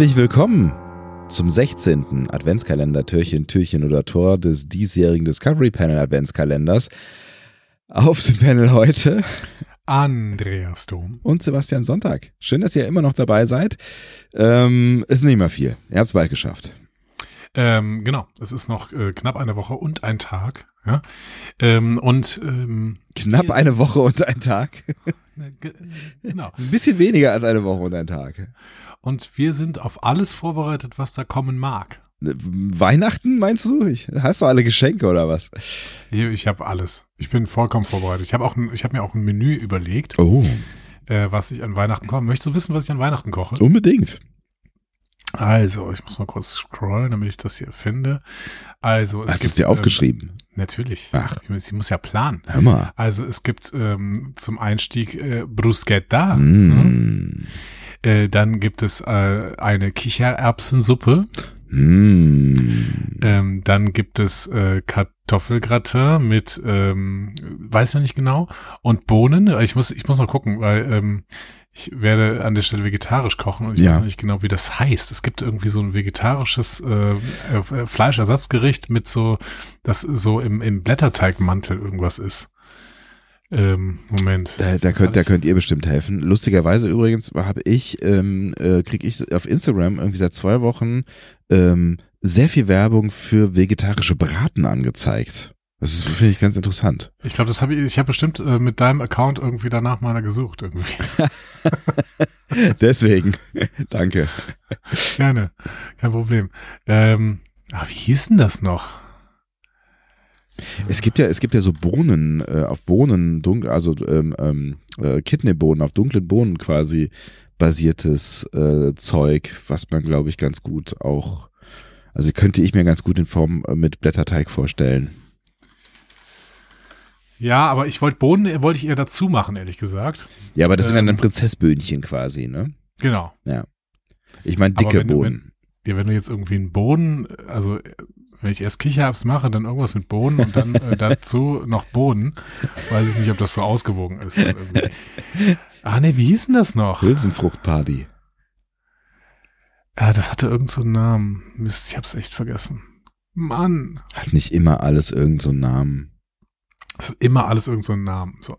Herzlich willkommen zum 16. Adventskalender Türchen, Türchen oder Tor des diesjährigen Discovery Panel Adventskalenders. Auf dem Panel heute Andreas Dom und Sebastian Sonntag. Schön, dass ihr immer noch dabei seid. Ähm, ist nicht mehr viel. Ihr habt es bald geschafft. Ähm, genau, es ist noch äh, knapp eine Woche und ein Tag. Ja? Ähm, und ähm, knapp eine Woche und ein Tag. genau. Ein bisschen weniger als eine Woche und ein Tag und wir sind auf alles vorbereitet, was da kommen mag. Weihnachten meinst du? Ich, hast du alle Geschenke oder was? Ich, ich habe alles. Ich bin vollkommen vorbereitet. Ich habe auch, ich habe mir auch ein Menü überlegt, oh. äh, was ich an Weihnachten koche. Möchtest du wissen, was ich an Weihnachten koche? Unbedingt. Also, ich muss mal kurz scrollen, damit ich das hier finde. Also, es Hast du es dir aufgeschrieben? Ähm, natürlich. Ach. Ich, ich, muss ja planen. Hör mal. Also, es gibt ähm, zum Einstieg äh, Bruschetta. Mm. Ne? Äh, dann gibt es äh, eine Kichererbsensuppe. Mm. Ähm, dann gibt es äh, Kartoffelgratin mit, ähm, weiß noch nicht genau, und Bohnen. Ich muss, ich muss noch gucken, weil ähm, ich werde an der Stelle vegetarisch kochen und ich ja. weiß noch nicht genau, wie das heißt. Es gibt irgendwie so ein vegetarisches äh, äh, Fleischersatzgericht mit so, das so im, im Blätterteigmantel irgendwas ist. Ähm, Moment. Da, da könnt, da könnt ihr bestimmt helfen. Lustigerweise übrigens habe ich, ähm, äh, kriege ich auf Instagram irgendwie seit zwei Wochen ähm, sehr viel Werbung für vegetarische Braten angezeigt. Das ist finde ich ganz interessant. Ich glaube, das habe ich, ich habe bestimmt äh, mit deinem Account irgendwie danach meiner gesucht irgendwie. Deswegen, danke. Gerne, kein Problem. Ähm, ah, wie hieß denn das noch? Es gibt ja, es gibt ja so Bohnen, äh, auf Bohnen, dunkel, also ähm, ähm, äh, Kidneybohnen, auf dunklen Bohnen quasi basiertes äh, Zeug, was man, glaube ich, ganz gut auch, also könnte ich mir ganz gut in Form äh, mit Blätterteig vorstellen. Ja, aber ich wollte Bohnen, wollte ich eher dazu machen, ehrlich gesagt. Ja, aber das ähm, sind dann Prinzessböhnchen quasi, ne? Genau. Ja. Ich meine dicke wenn Bohnen. Wenn, ja, wenn du jetzt irgendwie einen Bohnen, also wenn ich erst Kichererbs mache, dann irgendwas mit Bohnen und dann äh, dazu noch Bohnen. Weiß ich nicht, ob das so ausgewogen ist. Ah, ne, wie hieß denn das noch? Hülsenfruchtparty. Ja, das hatte irgendeinen so Namen. Mist, ich hab's echt vergessen. Mann. Hat nicht immer alles irgendeinen so Namen. Es hat immer alles irgendeinen so Namen. So.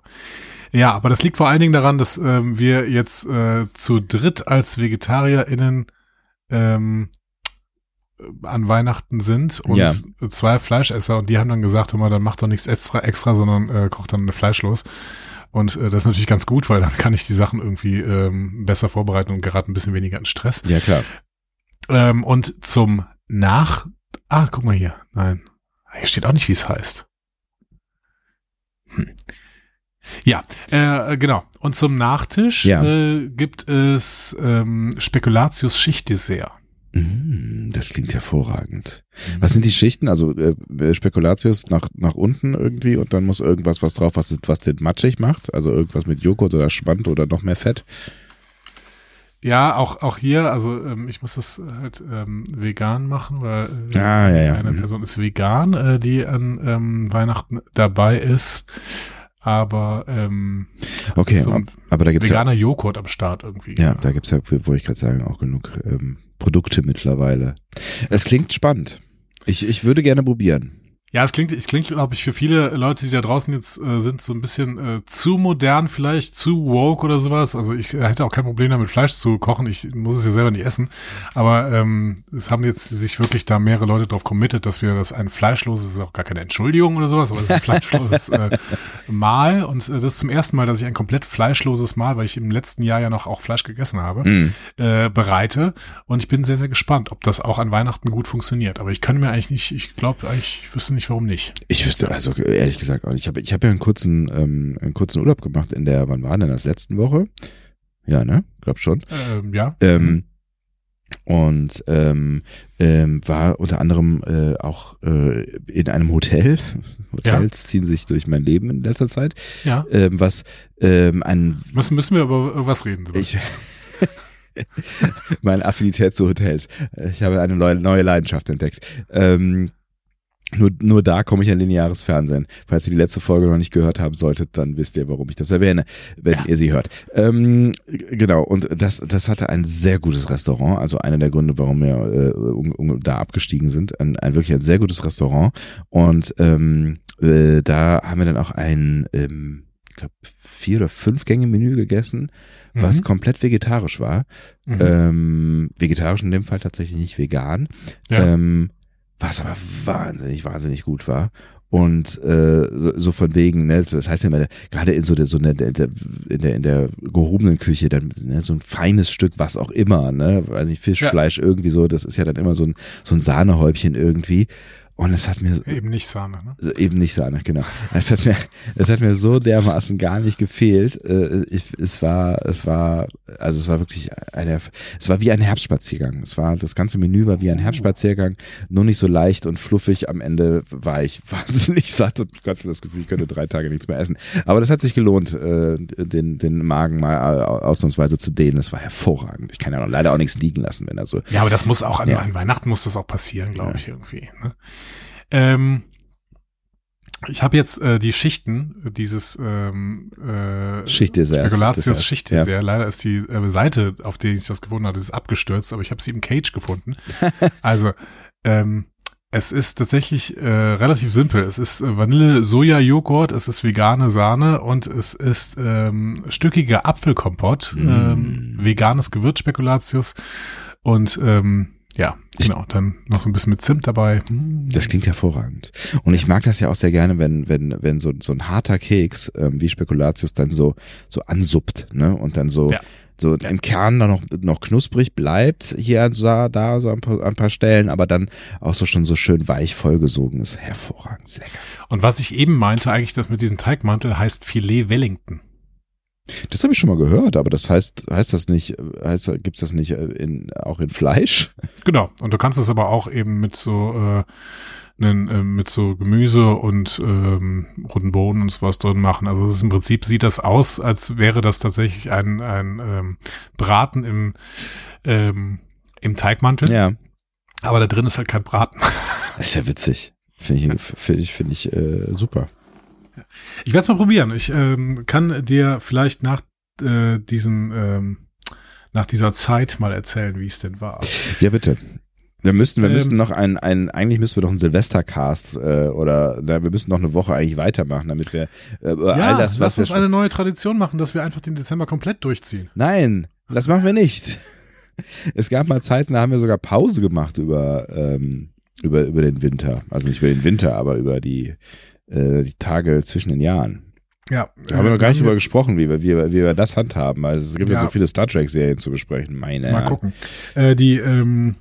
Ja, aber das liegt vor allen Dingen daran, dass ähm, wir jetzt äh, zu dritt als VegetarierInnen ähm, an Weihnachten sind und ja. zwei Fleischesser und die haben dann gesagt, immer, dann mach doch nichts extra, extra, sondern äh, kocht dann eine Fleischlos. Und äh, das ist natürlich ganz gut, weil dann kann ich die Sachen irgendwie ähm, besser vorbereiten und gerade ein bisschen weniger in Stress. Ja, klar. Ähm, und zum Nach... Ah, guck mal hier. Nein. Hier steht auch nicht, wie es heißt. Hm. Ja, äh, genau. Und zum Nachtisch ja. äh, gibt es ähm, Spekulatius Schichtdessert. Mm, das klingt hervorragend. Was sind die Schichten? Also äh, Spekulatius nach, nach unten irgendwie und dann muss irgendwas was drauf, was, was den matschig macht. Also irgendwas mit Joghurt oder Schwand oder noch mehr Fett. Ja, auch, auch hier, also ähm, ich muss das halt ähm, vegan machen, weil äh, ah, ja, ja. eine Person ist vegan, äh, die an ähm, Weihnachten dabei ist. Aber ähm, okay, so aber da gibt's veganer ja, Joghurt am Start irgendwie. Ja, da gibt's ja, wo ich gerade sagen, auch genug ähm, Produkte mittlerweile. Es klingt spannend. Ich, ich würde gerne probieren. Ja, es klingt, es klingt, glaube ich, für viele Leute, die da draußen jetzt äh, sind, so ein bisschen äh, zu modern vielleicht, zu woke oder sowas. Also ich äh, hätte auch kein Problem damit, Fleisch zu kochen. Ich muss es ja selber nicht essen. Aber ähm, es haben jetzt sich wirklich da mehrere Leute drauf committed, dass wir das ein fleischloses, ist auch gar keine Entschuldigung oder sowas, aber es ist ein fleischloses äh, Mahl. Und äh, das ist zum ersten Mal, dass ich ein komplett fleischloses Mahl, weil ich im letzten Jahr ja noch auch Fleisch gegessen habe, mm. äh, bereite. Und ich bin sehr, sehr gespannt, ob das auch an Weihnachten gut funktioniert. Aber ich kann mir eigentlich nicht, ich glaube ich wüsste nicht, warum nicht. Ich wüsste also ehrlich gesagt nicht. Ich habe ich hab ja einen kurzen, ähm, einen kurzen Urlaub gemacht in der, wann war denn das, letzten Woche? Ja, ne? Glaub schon. Ähm, ja. Ähm, und ähm, ähm, war unter anderem äh, auch äh, in einem Hotel. Hotels ziehen sich durch mein Leben in letzter Zeit. ja. Ähm, was ähm, ein Müssen, müssen wir über was reden? Ich meine Affinität zu Hotels. Ich habe eine neue, neue Leidenschaft entdeckt. Ähm, nur, nur da komme ich an lineares Fernsehen. Falls ihr die letzte Folge noch nicht gehört haben solltet, dann wisst ihr, warum ich das erwähne, wenn Ja. ihr sie hört. Ähm, genau, und das, das hatte ein sehr gutes Restaurant, also einer der Gründe, warum wir äh, um, um, da abgestiegen sind. Ein, ein wirklich ein sehr gutes Restaurant. Und ähm, äh, da haben wir dann auch ein, ähm, ich glaube, vier oder fünf Gänge Menü gegessen, was Mhm. komplett vegetarisch war. Mhm. Ähm, vegetarisch in dem Fall tatsächlich nicht vegan. Ja. Ähm, was aber wahnsinnig, wahnsinnig gut war. Und äh, so, so von wegen, ne, das heißt ja immer, gerade in so der, so in der, in der, in der gehobenen Küche, dann ne, so ein feines Stück, was auch immer, ne, weiß nicht, Fisch, Ja. Fleisch, irgendwie so, das ist ja dann immer so ein, so ein Sahnehäubchen irgendwie. Und es hat mir Eben nicht Sahne, ne? Eben nicht Sahne, genau. Es hat mir, es hat mir so dermaßen gar nicht gefehlt. Äh, Ich, es war, es war, also es war wirklich eine, es war wie ein Herbstspaziergang. Es war, das ganze Menü war wie ein Herbstspaziergang, nur nicht so leicht und fluffig. Am Ende war ich wahnsinnig satt und hatte das Gefühl, ich könnte drei Tage nichts mehr essen. Aber das hat sich gelohnt, äh, den, den Magen mal ausnahmsweise zu dehnen. Das war hervorragend. Ich kann ja leider auch nichts liegen lassen, wenn er so Ja, aber das muss auch an, Ja. an Weihnachten muss das auch passieren, glaube Ja. ich, irgendwie. Ne? Ähm, ich habe jetzt äh, die Schichten dieses ähm, äh, Schichtdessert. Spekulatius Dessert. Schichtdessert. Leider ist die äh, Seite, auf der ich das gefunden hatte, ist abgestürzt, aber ich habe sie im Cage gefunden. also ähm, es ist tatsächlich äh, relativ simpel. Es ist äh, Vanille-Soja-Joghurt, es ist vegane Sahne und es ist ähm, stückiger Apfelkompott, Mm. ähm, veganes Gewürzspekulatius und ähm, ja, genau, dann noch so ein bisschen mit Zimt dabei. Mm. Das klingt hervorragend. Und ich mag das ja auch sehr gerne, wenn, wenn, wenn so, so ein harter Keks, ähm, wie Spekulatius, dann so, so ansuppt, ne? Und dann so, Ja. so im Kern dann noch, noch knusprig bleibt, hier und da, da so ein paar, an ein paar Stellen, aber dann auch so schon so schön weich vollgesogen ist. Hervorragend. Lecker. Und was ich eben meinte, eigentlich das mit diesem Teigmantel heißt Filet Wellington. Das habe ich schon mal gehört, aber das heißt, heißt das nicht, heißt, gibt's das nicht äh, in, auch in Fleisch? Genau. Und du kannst es aber auch eben mit so äh, nen, äh, mit so Gemüse und ähm, roten Bohnen und sowas drin machen. Also ist im Prinzip sieht das aus, als wäre das tatsächlich ein, ein ähm, Braten im ähm, im Teigmantel. Ja. Aber da drin ist halt kein Braten. Das ist ja witzig. Finde ich, finde ich, finde ich äh, super. Ich werde es mal probieren. Ich ähm, kann dir vielleicht nach äh, diesen ähm, nach dieser Zeit mal erzählen, wie es denn war. Ja, bitte. Wir müssten, wir Ähm, müssten noch ein, ein, eigentlich müssten wir doch einen Silvestercast äh, oder na, wir müssen noch eine Woche eigentlich weitermachen, damit wir äh, all das, was lass uns eine neue Tradition machen, dass wir einfach den Dezember komplett durchziehen. Nein, das machen wir nicht. Es gab mal Zeiten, da haben wir sogar Pause gemacht über, ähm, über, über den Winter. Also nicht über den Winter, aber über die, äh, die Tage zwischen den Jahren. Ja, Da haben wir noch gar nicht drüber gesprochen, wie wir, wie, wir, wie wir das handhaben. Also es gibt ja, Ja. so viele Star Trek-Serien zu besprechen. Meine Mal gucken. Äh, die ähm,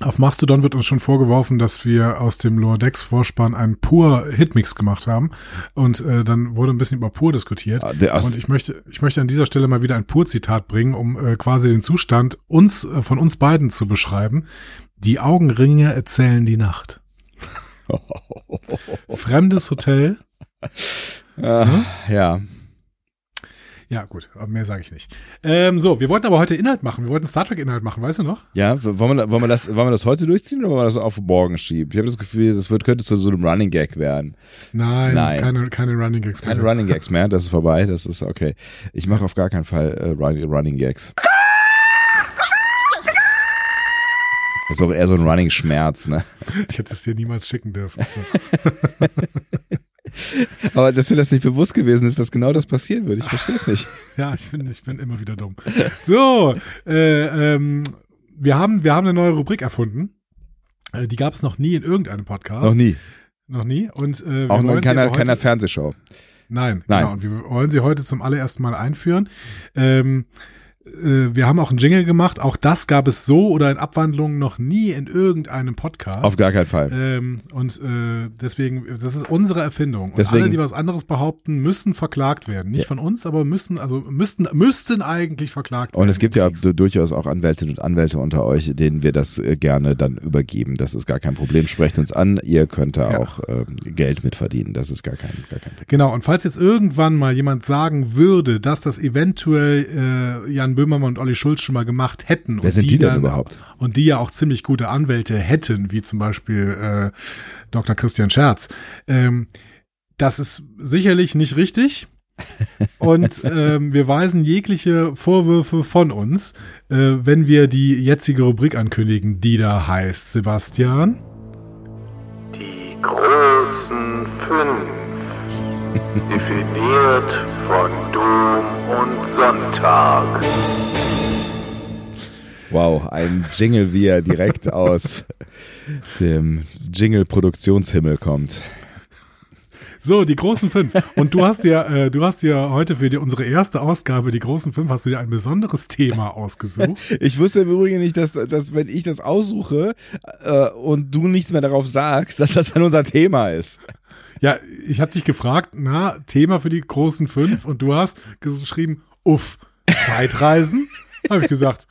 auf Mastodon wird uns schon vorgeworfen, dass wir aus dem Lower Decks Vorspann einen pur Hitmix gemacht haben und äh, dann wurde ein bisschen über pur diskutiert. Ah, der Und ich möchte, ich möchte an dieser Stelle mal wieder ein Pur-Zitat bringen, um äh, quasi den Zustand uns äh, von uns beiden zu beschreiben. Die Augenringe erzählen die Nacht. Fremdes Hotel. Ah, ja. Ja, gut, aber mehr sage ich nicht. Ähm, so, wir wollten aber heute Inhalt machen. Wir wollten Star Trek-Inhalt machen, weißt du noch? Ja, wollen wir, wollen, wir das, wollen wir das heute durchziehen oder wollen wir das auf morgen schieben? Ich habe das Gefühl, das wird, könnte zu so einem Running Gag werden. Nein, Nein. keine, keine Running Gags. Keine bitte. Running Gags mehr, das ist vorbei, das ist okay. Ich mache auf gar keinen Fall äh, Running, Running Gags. Das ist auch eher so ein Running Schmerz, ne? Ich hätte es dir niemals schicken dürfen. Aber dass dir das nicht bewusst gewesen ist, dass genau das passieren würde, ich verstehe es nicht. ja, ich bin, ich bin immer wieder dumm. So, äh, ähm, wir haben, wir haben eine neue Rubrik erfunden. Äh, die gab es noch nie in irgendeinem Podcast. Noch nie. Noch nie. Und äh, Auch noch in keiner, keiner Fernsehshow. Nein, Nein. genau. Und wir wollen sie heute zum allerersten Mal einführen. Ähm, äh, wir haben auch einen Jingle gemacht. Auch das gab es so oder in Abwandlungen noch nie in irgendeinem Podcast. Auf gar keinen Fall. Ähm, und äh, deswegen, das ist unsere Erfindung. Und Deswegen- alle, die was anderes behaupten, müssen verklagt werden. Nicht von uns, aber müssen, also müssten, müssten eigentlich verklagt werden. Und es gibt ja Unterwegs. durchaus auch Anwältinnen und Anwälte unter euch, denen wir das äh, gerne dann übergeben. Das ist gar kein Problem. Sprecht uns an. Ihr könnt da Ja. auch ähm, Geld mitverdienen. Das ist gar kein, gar kein Problem. Genau, und falls jetzt irgendwann mal jemand sagen würde, dass das eventuell äh, Jan Böhmermann und Olli Schulz schon mal gemacht hätten. Wer und sind die denn dann- überhaupt? Und die ja auch ziemlich gute Anwälte hätten, wie zum Beispiel äh, Dr. Christian Scherz. Ähm, das ist sicherlich nicht richtig. Und ähm, wir weisen jegliche Vorwürfe von uns, äh, wenn wir die jetzige Rubrik ankündigen, die da heißt, Sebastian. Die großen fünf. Definiert von Dom und Sonntag. Wow, ein Jingle, wie er direkt aus dem Jingle-Produktionshimmel kommt. So, die großen fünf. Und du hast dir, äh, du hast dir heute für die, unsere erste Ausgabe, die großen fünf, hast du dir ein besonderes Thema ausgesucht. Ich wusste im Übrigen nicht, dass, dass wenn ich das aussuche äh, und du nichts mehr darauf sagst, dass das dann unser Thema ist. Ja, ich habe dich gefragt, na, Thema für die großen fünf und du hast geschrieben, uff, Zeitreisen? habe ich gesagt,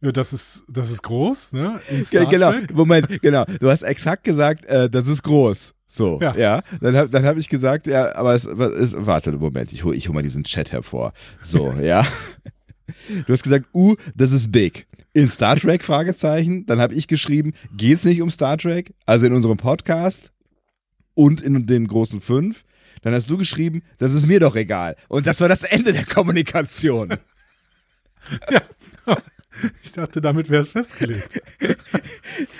ja, das ist, das ist groß, ne? In Star Ja, genau, Trek. Moment, genau. Du hast exakt gesagt, äh, das ist groß. So, ja. Ja. Dann habe dann hab ich gesagt, ja, aber es ist, warte, Moment, ich hole ich hol mal diesen Chat hervor. So, ja. Du hast gesagt, uh, das ist big. In Star Trek, Fragezeichen. Dann habe ich geschrieben, geht's nicht um Star Trek? Also in unserem Podcast und in den großen fünf. Dann hast du geschrieben, das ist mir doch egal. Und das war das Ende der Kommunikation. Ja. Ich dachte, damit wäre es festgelegt.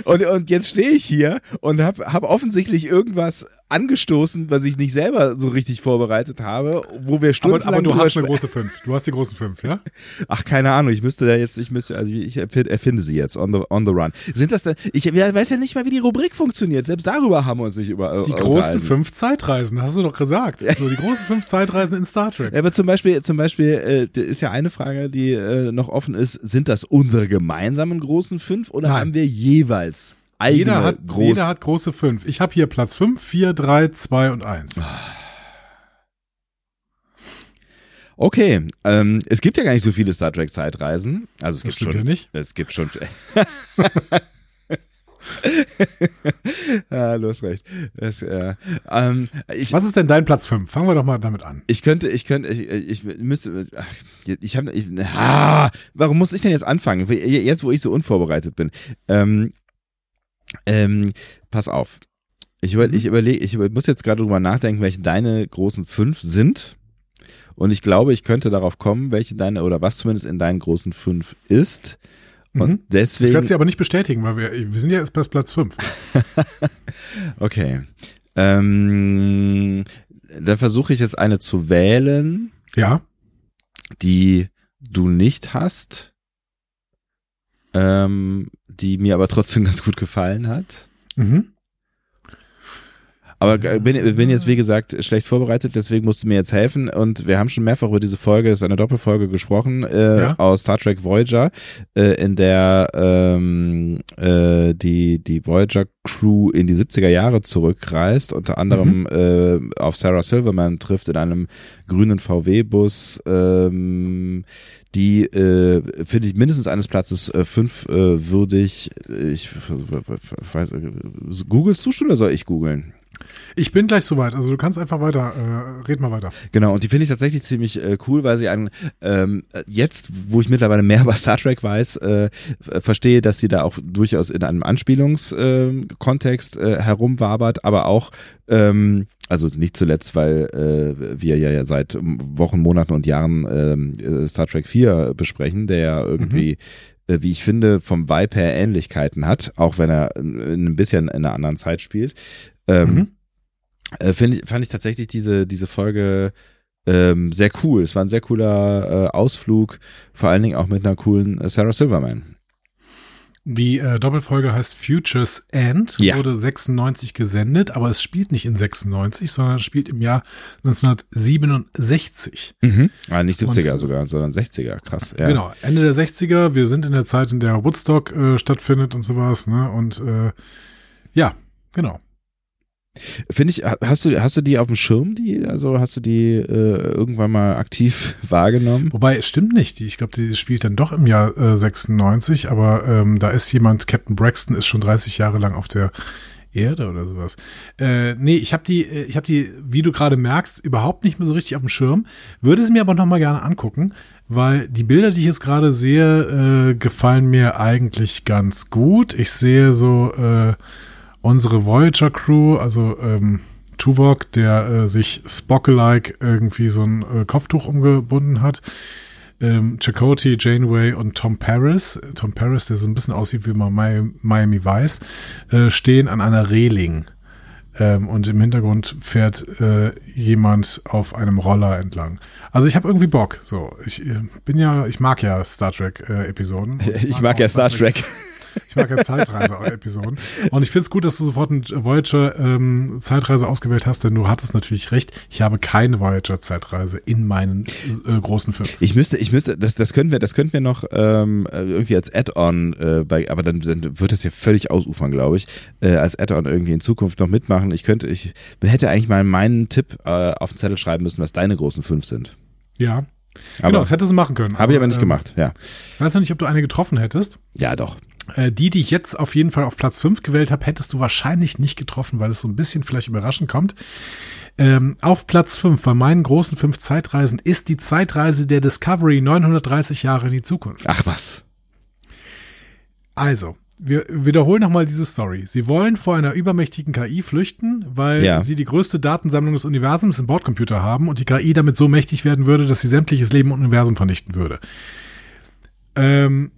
Und, und jetzt stehe ich hier und habe hab offensichtlich irgendwas angestoßen, was ich nicht selber so richtig vorbereitet habe, wo wir Aber, stundenlang aber du drüber hast eine große fünf. Du hast die großen fünf, ja? Ach, keine Ahnung, ich müsste da jetzt, ich müsste, also ich erfinde, sie jetzt on the, on the run. Sind das denn, ich weiß ja nicht mal, wie die Rubrik funktioniert, selbst darüber haben wir uns nicht über Die äh, großen unterhalten. fünf Zeitreisen, hast du doch gesagt. So, die großen fünf Zeitreisen in Star Trek. Ja, aber zum Beispiel, zum Beispiel äh, ist ja eine Frage, die äh, noch offen ist, sind das unsere gemeinsamen großen fünf oder Nein. haben wir jeweils eigene Jeder hat, große? jeder hat große fünf. Ich habe hier Platz fünf, vier, drei, zwei und eins. Okay, ähm, es gibt ja gar nicht so viele Star Trek Zeitreisen. Also es Das gibt schon. ja nicht. Es gibt schon. ah, du hast recht. Das, äh, ähm, ich, Was ist denn dein Platz fünf? Fangen wir doch mal damit an. ich könnte, ich könnte, ich, ich müsste, ach, ich habe, ah, warum muss ich denn jetzt anfangen? Jetzt, wo ich so unvorbereitet bin. Ähm, ähm, pass auf. Ich, über, Mhm. ich überlege, ich über, muss jetzt gerade drüber nachdenken, welche deine großen fünf sind. Und ich glaube, ich könnte darauf kommen, welche deine oder was zumindest in deinen großen fünf ist. Und Mhm. Ich deswegen. werde sie aber nicht bestätigen, weil wir, wir sind ja erst bei Platz fünf. Okay. Ähm, da versuche ich jetzt eine zu wählen, Ja. die du nicht hast, ähm, die mir aber trotzdem ganz gut gefallen hat. Mhm. Aber äh, bin, bin jetzt, wie gesagt, schlecht vorbereitet, deswegen musst du mir jetzt helfen. Und wir haben schon mehrfach über diese Folge, es ist eine Doppelfolge gesprochen, äh, Ja. aus Star Trek Voyager, äh, in der ähm, äh, die, die Voyager-Crew in die 70er Jahre zurückreist, unter anderem äh, auf Sarah Silverman trifft in einem grünen VW-Bus, ähm, die äh, finde ich mindestens eines Platzes äh, fünf äh, würdig. Ich weiß, äh, googelst du schon oder soll ich googeln? Ich bin gleich soweit. Also du kannst einfach weiter, äh, red mal weiter. Genau, und die finde ich tatsächlich ziemlich äh, cool, weil sie einen, ähm, jetzt, wo ich mittlerweile mehr über Star Trek weiß, äh, verstehe, dass sie da auch durchaus in einem Anspielungskontext äh, Kontext, äh, herumwabert, aber auch, ähm, also nicht zuletzt, weil äh, wir ja seit Wochen, Monaten und Jahren ähm, äh, Star Trek 4 besprechen, der ja irgendwie äh, wie ich finde, vom Vibe her Ähnlichkeiten hat, auch wenn er in ein bisschen in einer anderen Zeit spielt. Ähm, Mhm. äh, find ich, fand ich tatsächlich diese, diese Folge ähm, sehr cool. Es war ein sehr cooler äh, Ausflug, vor allen Dingen auch mit einer coolen äh, Sarah Silverman. Die äh, Doppelfolge heißt Futures End, Ja. wurde 96 gesendet, aber es spielt nicht in 96, sondern es spielt im Jahr 1967. Mhm. Ah, nicht 70er Und- sogar, sondern 60er. Krass. Ja. Genau, Ende der 60er. Wir sind in der Zeit, in der Woodstock äh, stattfindet und sowas, ne? Und äh, ja, genau. Finde ich, ha- hast du, hast du die auf dem Schirm, die, also hast du die äh, irgendwann mal aktiv wahrgenommen? Wobei, stimmt nicht. Ich glaube, die spielt dann doch im Jahr äh, 96, aber ähm, da ist jemand, Captain Braxton ist schon 30 Jahre lang auf der Erde oder sowas. Äh, nee, ich habe die, äh, ich habe die, wie du gerade merkst, überhaupt nicht mehr so richtig auf dem Schirm. Würde es mir aber noch mal gerne angucken, weil die Bilder, die ich jetzt gerade sehe, äh, gefallen mir eigentlich ganz gut. Ich sehe so äh, unsere Voyager Crew, also ähm, Tuvok, der äh, sich Spock-like irgendwie so ein äh, Kopftuch umgebunden hat. Ähm, Chakotay, Janeway und Tom Paris, Tom Paris, der so ein bisschen aussieht wie Mi- Miami Vice, äh, stehen an einer Reling. Ähm, und im Hintergrund fährt äh, jemand auf einem Roller entlang. Also ich habe irgendwie Bock. So, ich äh, bin ja, ich mag ja Star Trek äh, Episoden. Und Ich mag ja auch Star Trek. ich mag ja Zeitreise-Episoden. Und ich finde es gut, dass du sofort eine Voyager ähm, ausgewählt hast, denn du hattest natürlich recht. Ich habe keine Voyager Zeitreise in meinen äh, großen Filmen. Ich müsste, ich müsste, das, das können wir, das könnten wir noch ähm, irgendwie als Add-on, äh, bei, aber dann, dann wird es ja völlig ausufern, glaube ich, äh, als Add-on irgendwie in Zukunft noch mitmachen. Ich könnte, ich hätte eigentlich mal meinen Tipp äh, auf den Zettel schreiben müssen, was deine großen fünf sind. Ja. Aber genau, das hättest du machen können. habe ich aber nicht ähm, gemacht. Ja, Weiß noch nicht, ob du eine getroffen hättest. ja, doch. Äh, die, die ich jetzt auf jeden Fall auf Platz 5 gewählt habe, hättest du wahrscheinlich nicht getroffen, weil es so ein bisschen vielleicht überraschend kommt. Ähm, auf Platz 5 bei meinen großen fünf Zeitreisen ist die Zeitreise der Discovery 930 Jahre in die Zukunft. Ach was. Also, wir wiederholen nochmal diese Story. Sie wollen vor einer übermächtigen KI flüchten, weil Ja. sie die größte Datensammlung des Universums im Bordcomputer haben und die KI damit so mächtig werden würde, dass sie sämtliches Leben im Universum vernichten würde. Ähm,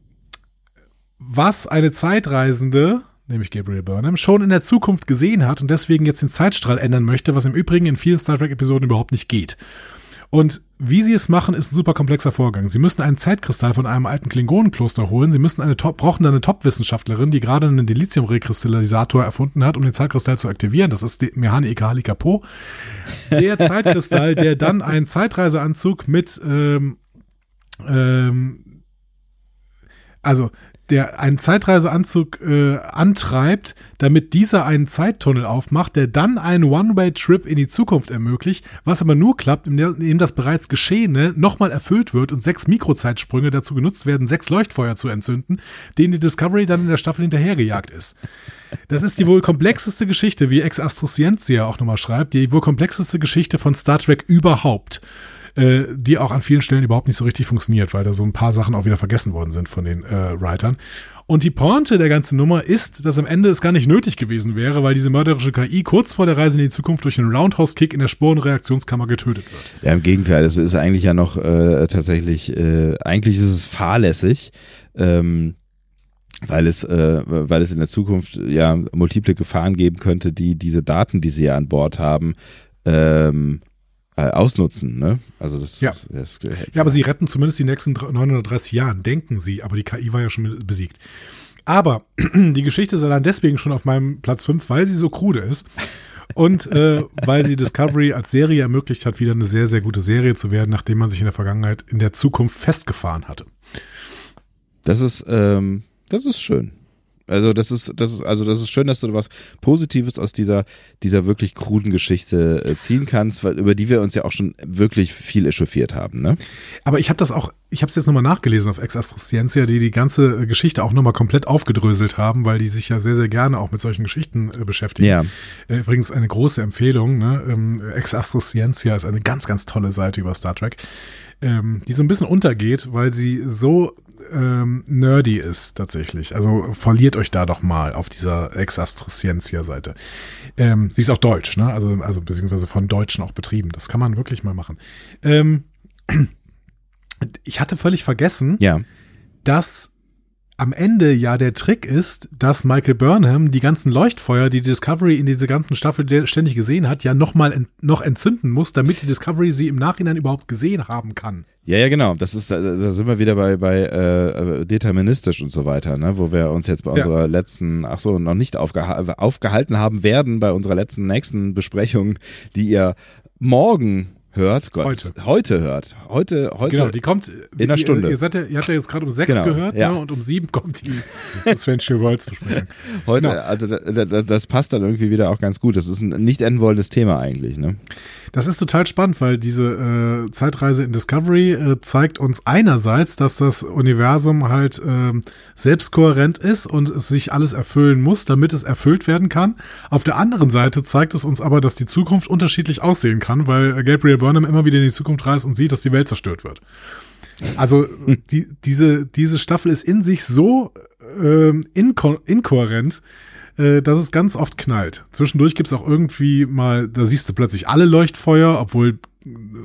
was eine Zeitreisende, nämlich Gabriel Burnham, schon in der Zukunft gesehen hat und deswegen jetzt den Zeitstrahl ändern möchte, was im Übrigen in vielen Star Trek-Episoden überhaupt nicht geht. Und wie sie es machen, ist ein super komplexer Vorgang. Sie müssen einen Zeitkristall von einem alten Klingonenkloster holen. Sie müssen eine Top, brauchen dann eine Top-Wissenschaftlerin, die gerade einen Dilithium-Rekristallisator erfunden hat, um den Zeitkristall zu aktivieren. Das ist die Mehane Ikahali Kapo. Der Zeitkristall, der dann einen Zeitreiseanzug mit, ähm, ähm, also der einen Zeitreiseanzug äh, antreibt, damit dieser einen Zeittunnel aufmacht, der dann einen One-Way-Trip in die Zukunft ermöglicht, was aber nur klappt, indem das bereits Geschehene nochmal erfüllt wird und sechs Mikrozeitsprünge dazu genutzt werden, sechs Leuchtfeuer zu entzünden, denen die Discovery dann in der Staffel hinterhergejagt ist. Das ist die wohl komplexeste Geschichte, wie Ex Astro Scientia auch nochmal schreibt, die wohl komplexeste Geschichte von Star Trek überhaupt äh, die auch an vielen Stellen überhaupt nicht so richtig funktioniert, weil da so ein paar Sachen auch wieder vergessen worden sind von den äh, Writern. Und die Pointe der ganzen Nummer ist, dass am Ende es gar nicht nötig gewesen wäre, weil diese mörderische KI kurz vor der Reise in die Zukunft durch einen Roundhouse-Kick in der Spurenreaktionskammer getötet wird. Ja, im Gegenteil, es ist eigentlich ja noch äh, tatsächlich, äh, eigentlich ist es fahrlässig, ähm, weil es, äh, weil es in der Zukunft ja multiple Gefahren geben könnte, die diese Daten, die sie ja an Bord haben, ähm, äh, ausnutzen. Ne? Also das, Ja. das, das Ja, aber sie retten zumindest die nächsten 930 Jahren, denken sie, aber die KI war ja schon besiegt. Aber die Geschichte ist allein deswegen schon auf meinem Platz 5, weil sie so krude ist. Und äh, weil sie Discovery als Serie ermöglicht hat, wieder eine sehr, sehr gute Serie zu werden, nachdem man sich in der Vergangenheit, in der Zukunft festgefahren hatte. Das ist, ähm, das ist schön. Also das ist, das ist, also das ist schön, dass du was Positives aus dieser, dieser wirklich kruden Geschichte äh, ziehen kannst, weil über die wir uns ja auch schon wirklich viel echauffiert haben, ne? Aber ich habe das auch, ich habe es jetzt nochmal nachgelesen auf Ex Astro Scientia, die die ganze äh, Geschichte auch nochmal komplett aufgedröselt haben, weil die sich ja sehr, sehr gerne auch mit solchen Geschichten äh, beschäftigen. Ja. Äh, Übrigens eine große Empfehlung. Ne? Ähm, Ex Astro Scientia ist eine ganz, ganz tolle Seite über Star Trek, ähm, die so ein bisschen untergeht, weil sie so ähm, nerdy ist tatsächlich. Also verliert euch da doch mal auf dieser Ex Astro Scientia Seite. Ähm, sie ist auch deutsch, ne? Also, also beziehungsweise von Deutschen auch betrieben. Das kann man wirklich mal machen. Ähm, ich hatte völlig vergessen, Ja. dass am Ende ja der Trick ist, dass Michael Burnham die ganzen Leuchtfeuer, die die Discovery in dieser ganzen Staffel ständig gesehen hat, ja nochmal ent noch entzünden muss, damit die Discovery sie im Nachhinein überhaupt gesehen haben kann. Ja, ja, genau. Das ist, da, da sind wir wieder bei, bei äh, deterministisch und so weiter, ne? wo wir uns jetzt bei unserer ja. letzten, ach so, noch nicht aufgeha aufgehalten haben werden, bei unserer letzten nächsten Besprechung, die ihr morgen hört, Gott, heute. heute hört. Heute, heute. Genau, die kommt in einer Stunde. Ihr, seid ja, ihr habt ja jetzt gerade um sechs genau, gehört ja. ne, und um sieben kommt die Sventure Worlds Besprechung. Heute, genau. also das passt dann irgendwie wieder auch ganz gut. Das ist ein nicht enden wollendes Thema eigentlich, ne? Das ist total spannend, weil diese äh, Zeitreise in Discovery äh, zeigt uns einerseits, dass das Universum halt äh, selbstkohärent ist und es sich alles erfüllen muss, damit es erfüllt werden kann. Auf der anderen Seite zeigt es uns aber, dass die Zukunft unterschiedlich aussehen kann, weil Gabriel Burnham immer wieder in die Zukunft reist und sieht, dass die Welt zerstört wird. Also die, diese, diese Staffel ist in sich so ähm, inko inkohärent, äh, dass es ganz oft knallt. Zwischendurch gibt's auch irgendwie mal, da siehst du plötzlich alle Leuchtfeuer, obwohl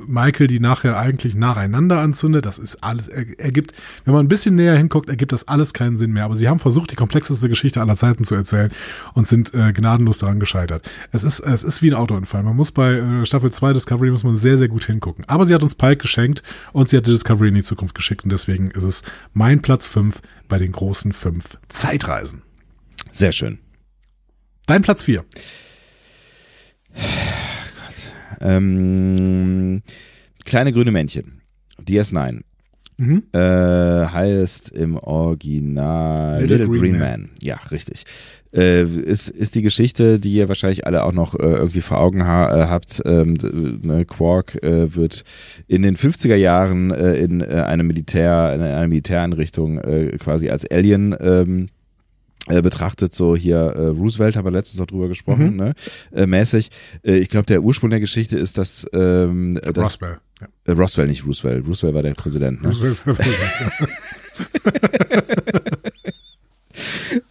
Michael die nachher eigentlich nacheinander anzündet. Das ist alles, er, ergibt, wenn man ein bisschen näher hinguckt, ergibt das alles keinen Sinn mehr. Aber sie haben versucht, die komplexeste Geschichte aller Zeiten zu erzählen und sind äh, gnadenlos daran gescheitert. Es ist, es ist wie ein Autounfall. Man muss bei äh, Staffel 2 Discovery muss man sehr, sehr gut hingucken. Aber sie hat uns Pike geschenkt und sie hat die Discovery in die Zukunft geschickt und deswegen ist es mein Platz 5 bei den großen fünf Zeitreisen. Sehr schön. Dein Platz 4. Ähm, kleine grüne Männchen. DS9. Mhm. Äh, heißt im Original Little, Little Green, Green Man. Man. Ja, richtig. Äh, ist, ist die Geschichte, die ihr wahrscheinlich alle auch noch äh, irgendwie vor Augen ha äh, habt. Ähm, ne, Quark äh, wird in den 50er Jahren äh, in äh, eine Militär, in einer Militäreinrichtung quasi als Alien ähm, äh, betrachtet, so hier äh, Roosevelt haben wir letztens noch drüber gesprochen, mhm. ne? Äh, mäßig. Äh, ich glaube, der Ursprung der Geschichte ist, dass, ähm, dass Roswell. Ja. Äh, Roswell, nicht Roosevelt. Roosevelt war der Präsident. Ne? Roosevelt war Präsident.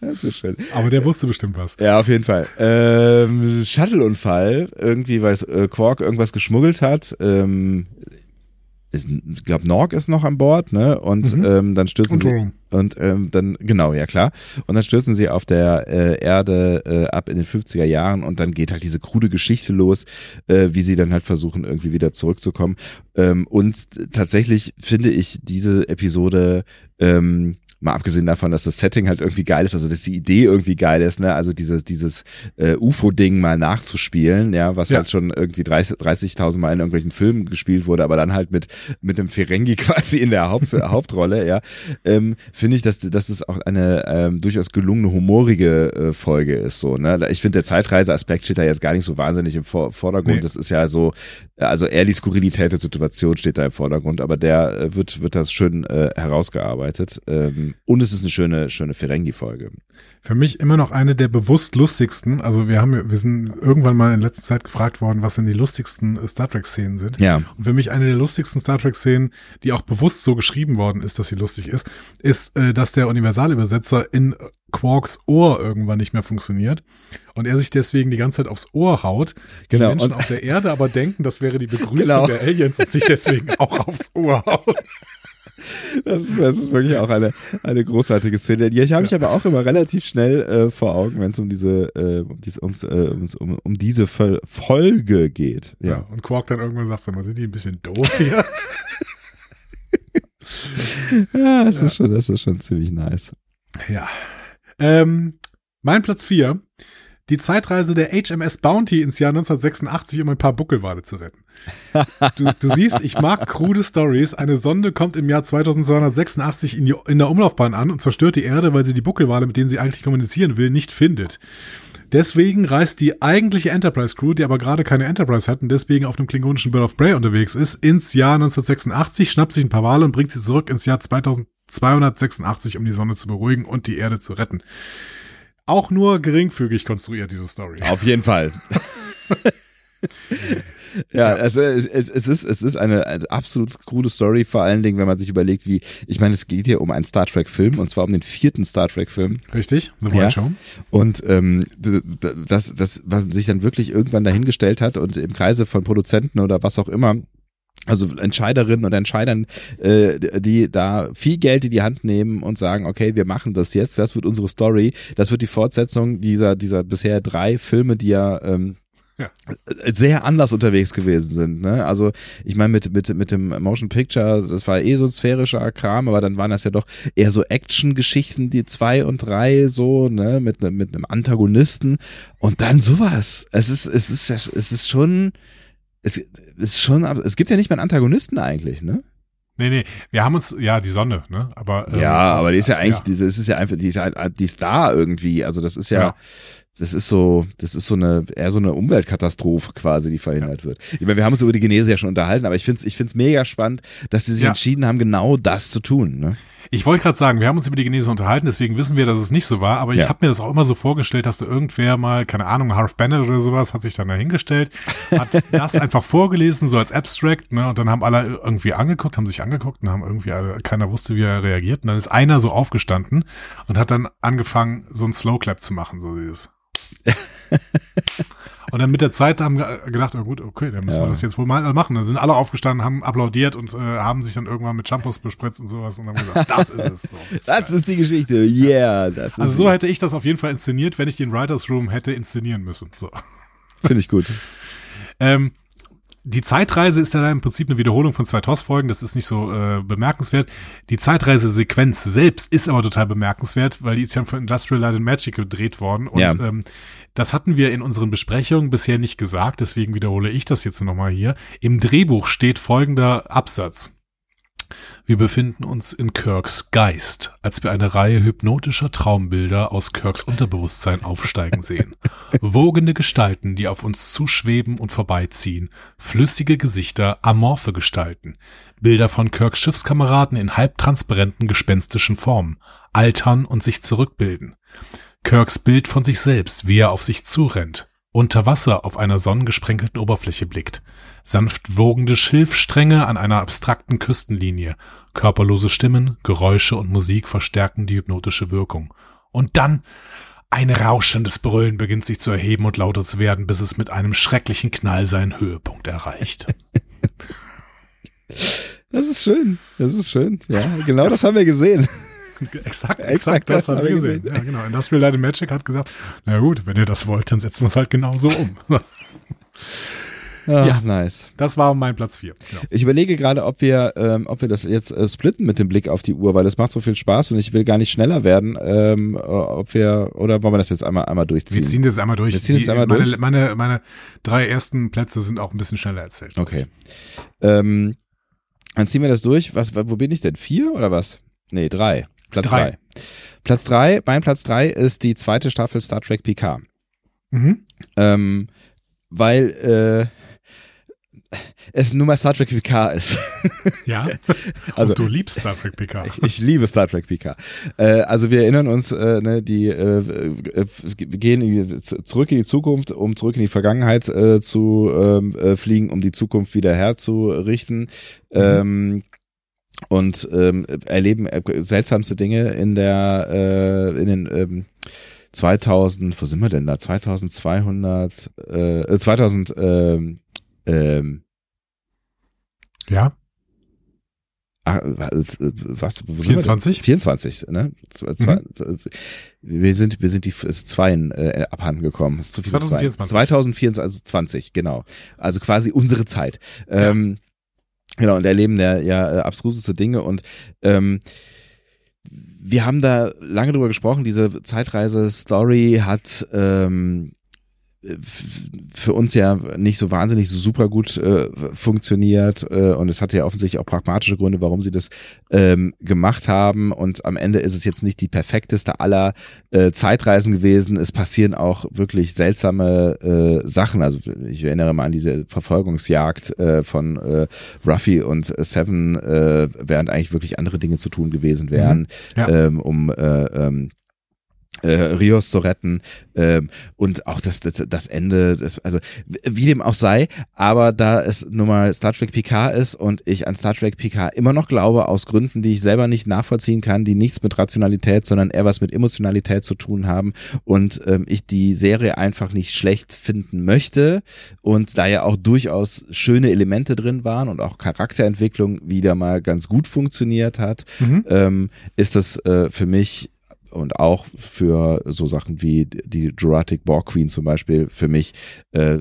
das ist schön. Aber der wusste bestimmt was. Ja, auf jeden Fall. Ähm, Shuttle-Unfall, irgendwie, weil äh, Quark irgendwas geschmuggelt hat. Ähm, ist, ich glaube, Norg ist noch an Bord, ne? Und mhm. ähm, dann stürzen und sie und ähm, dann genau, ja klar. Und dann stürzen sie auf der äh, Erde äh, ab in den 50er Jahren und dann geht halt diese krude Geschichte los, äh, wie sie dann halt versuchen irgendwie wieder zurückzukommen. Ähm, und tatsächlich finde ich diese Episode ähm, mal abgesehen davon, dass das Setting halt irgendwie geil ist, also dass die Idee irgendwie geil ist, ne, also dieses, dieses äh, UFO-Ding mal nachzuspielen, ja, was ja. halt schon irgendwie 30.000 30 Mal in irgendwelchen Filmen gespielt wurde, aber dann halt mit, mit dem Ferengi quasi in der Haupt, Hauptrolle, ja, ähm, finde ich, dass, dass es auch eine ähm, durchaus gelungene, humorige äh, Folge ist, so, ne, ich finde, der Zeitreise-Aspekt steht da jetzt gar nicht so wahnsinnig im Vor Vordergrund, nee. das ist ja so, also eher die Skurrilität der Situation steht da im Vordergrund, aber der äh, wird, wird das schön äh, herausgearbeitet. Ähm, und es ist eine schöne, schöne Ferengi-Folge. Für mich immer noch eine der bewusst lustigsten. Also wir haben, wir sind irgendwann mal in letzter Zeit gefragt worden, was denn die lustigsten äh, Star Trek-Szenen sind. Ja. Und für mich eine der lustigsten Star Trek-Szenen, die auch bewusst so geschrieben worden ist, dass sie lustig ist, ist, äh, dass der Universalübersetzer in Quarks Ohr irgendwann nicht mehr funktioniert und er sich deswegen die ganze Zeit aufs Ohr haut. Die genau. Menschen und auf der Erde aber denken, das wäre die Begrüßung genau. der Aliens und sich deswegen auch aufs Ohr hauen. Das ist, das ist wirklich auch eine, eine großartige Szene. Die habe ich aber auch immer relativ schnell äh, vor Augen, wenn es um diese, äh, um, diese, ums, äh, ums, um, um diese Folge geht. Ja. ja. und Quark dann irgendwann sagt, sag mal, sind die ein bisschen doof hier? ja, das ja. ist schon, das ist schon ziemlich nice. Ja. Ähm, mein Platz 4 die Zeitreise der HMS Bounty ins Jahr 1986, um ein paar Buckelwale zu retten. Du, du siehst, ich mag krude Stories. Eine Sonde kommt im Jahr 2286 in, die, in der Umlaufbahn an und zerstört die Erde, weil sie die Buckelwale, mit denen sie eigentlich kommunizieren will, nicht findet. Deswegen reist die eigentliche Enterprise Crew, die aber gerade keine Enterprise hat und deswegen auf einem klingonischen Bird of Prey unterwegs ist, ins Jahr 1986, schnappt sich ein paar Wale und bringt sie zurück ins Jahr 2286, um die Sonne zu beruhigen und die Erde zu retten auch nur geringfügig konstruiert, diese Story. Auf jeden Fall. ja, also es, es, ist es ist eine, eine absolut krude Story, vor allen Dingen, wenn man sich überlegt, wie ich meine, es geht hier um einen Star Trek Film und zwar um den vierten Star Trek Film. Richtig, The ja. Show. Und ähm, das das was sich dann wirklich irgendwann dahingestellt hat und im Kreise von Produzenten oder was auch immer also Entscheiderinnen und Entscheidern, äh, die da viel Geld in die Hand nehmen und sagen, okay, wir machen das jetzt, das wird unsere Story, das wird die Fortsetzung dieser, dieser bisher drei Filme, die ja, ähm, Ja. sehr anders unterwegs gewesen sind. Ne? Also ich meine mit, mit, mit dem Motion Picture, das war eh so ein sphärischer Kram, aber dann waren das ja doch eher so Action-Geschichten, die zwei und drei so, ne, mit, mit einem Antagonisten und dann sowas. Es ist, es ist, es ist schon, es ist schon, es gibt ja nicht mal einen Antagonisten eigentlich, ne? Nee, nee, wir haben uns, ja, die Sonne, ne? Aber ähm, Ja, aber die ist ja eigentlich, ja. diese, es ist ja einfach, die ist ja, die ist da irgendwie. Also das ist ja, Ja. Das ist so, das ist so eine, eher so eine Umweltkatastrophe quasi, die verhindert wird. Ich meine, wir haben uns über die Genese ja schon unterhalten, aber ich finde es ich find's mega spannend, dass sie sich Ja. entschieden haben, genau das zu tun. Ne? Ich wollte gerade sagen, wir haben uns über die Genese unterhalten, deswegen wissen wir, dass es nicht so war, aber Ja. ich habe mir das auch immer so vorgestellt, dass da irgendwer mal, keine Ahnung, Harv Bennett oder sowas, hat sich dann dahingestellt, hat das einfach vorgelesen, so als Abstract, ne, und dann haben alle irgendwie angeguckt, haben sich angeguckt und haben irgendwie, alle, keiner wusste, wie er reagiert, und dann ist einer so aufgestanden und hat dann angefangen, so ein Slow Clap zu machen, so dieses. Und dann mit der Zeit haben wir gedacht, oh gut, okay, dann müssen Ja. wir das jetzt wohl mal machen. Dann sind alle aufgestanden, haben applaudiert und äh, haben sich dann irgendwann mit Shampoos bespritzt und sowas und haben gesagt, das ist es. So. Das ist die Geschichte. Yeah, das ist Also so hätte ich das auf jeden Fall inszeniert, wenn ich den Writers Room hätte inszenieren müssen. So. finde ich gut. Ähm, die Zeitreise ist ja im Prinzip eine Wiederholung von zwei TOS-Folgen, das ist nicht so äh, bemerkenswert. Die Zeitreise-Sequenz selbst ist aber total bemerkenswert, weil die ist ja von Industrial Light and Magic gedreht worden. Und Ja. ähm, das hatten wir in unseren Besprechungen bisher nicht gesagt, deswegen wiederhole ich das jetzt nochmal hier. Im Drehbuch steht folgender Absatz. Wir befinden uns in Kirks Geist, als wir eine Reihe hypnotischer Traumbilder aus Kirks Unterbewusstsein aufsteigen sehen. Wogende Gestalten, die auf uns zuschweben und vorbeiziehen, flüssige Gesichter, amorphe Gestalten, Bilder von Kirks Schiffskameraden in halbtransparenten gespenstischen Formen, altern und sich zurückbilden. Kirks Bild von sich selbst, wie er auf sich zurennt, unter Wasser auf einer sonnengesprenkelten Oberfläche blickt, sanft wogende Schilfstränge an einer abstrakten Küstenlinie, körperlose Stimmen, Geräusche und Musik verstärken die hypnotische Wirkung. Und dann ein rauschendes Brüllen beginnt sich zu erheben und lauter zu werden, bis es mit einem schrecklichen Knall seinen Höhepunkt erreicht. Das ist schön. Das ist schön. Ja, genau das haben wir gesehen. exakt, exakt, Exakt das, das haben wir gesehen. gesehen. Ja, genau. Industrial Light and Magic hat gesagt, na gut, wenn ihr das wollt, dann setzen wir es halt genau so um. Ah, Ja. nice. Das war mein Platz vier. Genau. Ich überlege gerade, ob wir, ähm, ob wir das jetzt äh, splitten mit dem Blick auf die Uhr, weil das macht so viel Spaß und ich will gar nicht schneller werden. Ähm, äh, ob wir oder wollen wir das jetzt einmal einmal durchziehen? Wir ziehen das einmal durch. Wir ziehen das einmal meine, durch. Meine, meine drei ersten Plätze sind auch ein bisschen schneller erzählt. Okay. Ähm, dann ziehen wir das durch. Was, wo bin ich denn? Vier oder was? Nee, drei. Platz Drei. drei. Platz drei, mein Platz drei ist die zweite Staffel Star Trek Picard. Mhm. Ähm, weil äh, es nun mal Star Trek Picard ist. Ja. Also- Und du liebst Star Trek PK. Ich liebe Star Trek Picard. Äh, also wir erinnern uns, äh, ne, die äh, äh, gehen in die, zurück in die Zukunft, um zurück in die Vergangenheit äh, zu ähm, äh, fliegen, um die Zukunft wieder herzurichten. Ähm, und ähm, erleben äh, seltsamste Dinge in der äh, in den ähm, 2000 wo sind wir denn da 2200 äh, 2000 ähm, ähm, Ja. Ah, was, was wo sind 24? Wir denn? 24, ne? Zwei, zwei, Wir sind, wir sind die Zweien äh, abhanden gekommen. Ist zu viel 2024. 2024, also 20, genau. Also quasi unsere Zeit. Ähm, genau, und erleben der ja äh, abstruseste Dinge und ähm, wir haben da lange drüber gesprochen, diese Zeitreise-Story hat ähm, für uns ja nicht so wahnsinnig so super gut äh, funktioniert äh, und es hatte ja offensichtlich auch pragmatische Gründe, warum sie das ähm, gemacht haben und am Ende ist es jetzt nicht die perfekteste aller äh, Zeitreisen gewesen. Es passieren auch wirklich seltsame äh, Sachen. Also ich erinnere mal an diese Verfolgungsjagd äh, von äh, Ruffy und äh, Seven, äh, während eigentlich wirklich andere Dinge zu tun gewesen wären, Ja. ähm, um äh, ähm, äh, Rios zu retten ähm, und auch das, das, das Ende, das, also wie dem auch sei, aber da es nun mal Star Trek Picard ist und ich an Star Trek Picard immer noch glaube, aus Gründen, die ich selber nicht nachvollziehen kann, die nichts mit Rationalität, sondern eher was mit Emotionalität zu tun haben und ähm, ich die Serie einfach nicht schlecht finden möchte und da ja auch durchaus schöne Elemente drin waren und auch Charakterentwicklung wieder mal ganz gut funktioniert hat, Mhm. ähm, ist das äh, für mich und auch für so Sachen wie die Jurassic Borg Queen zum Beispiel für mich äh,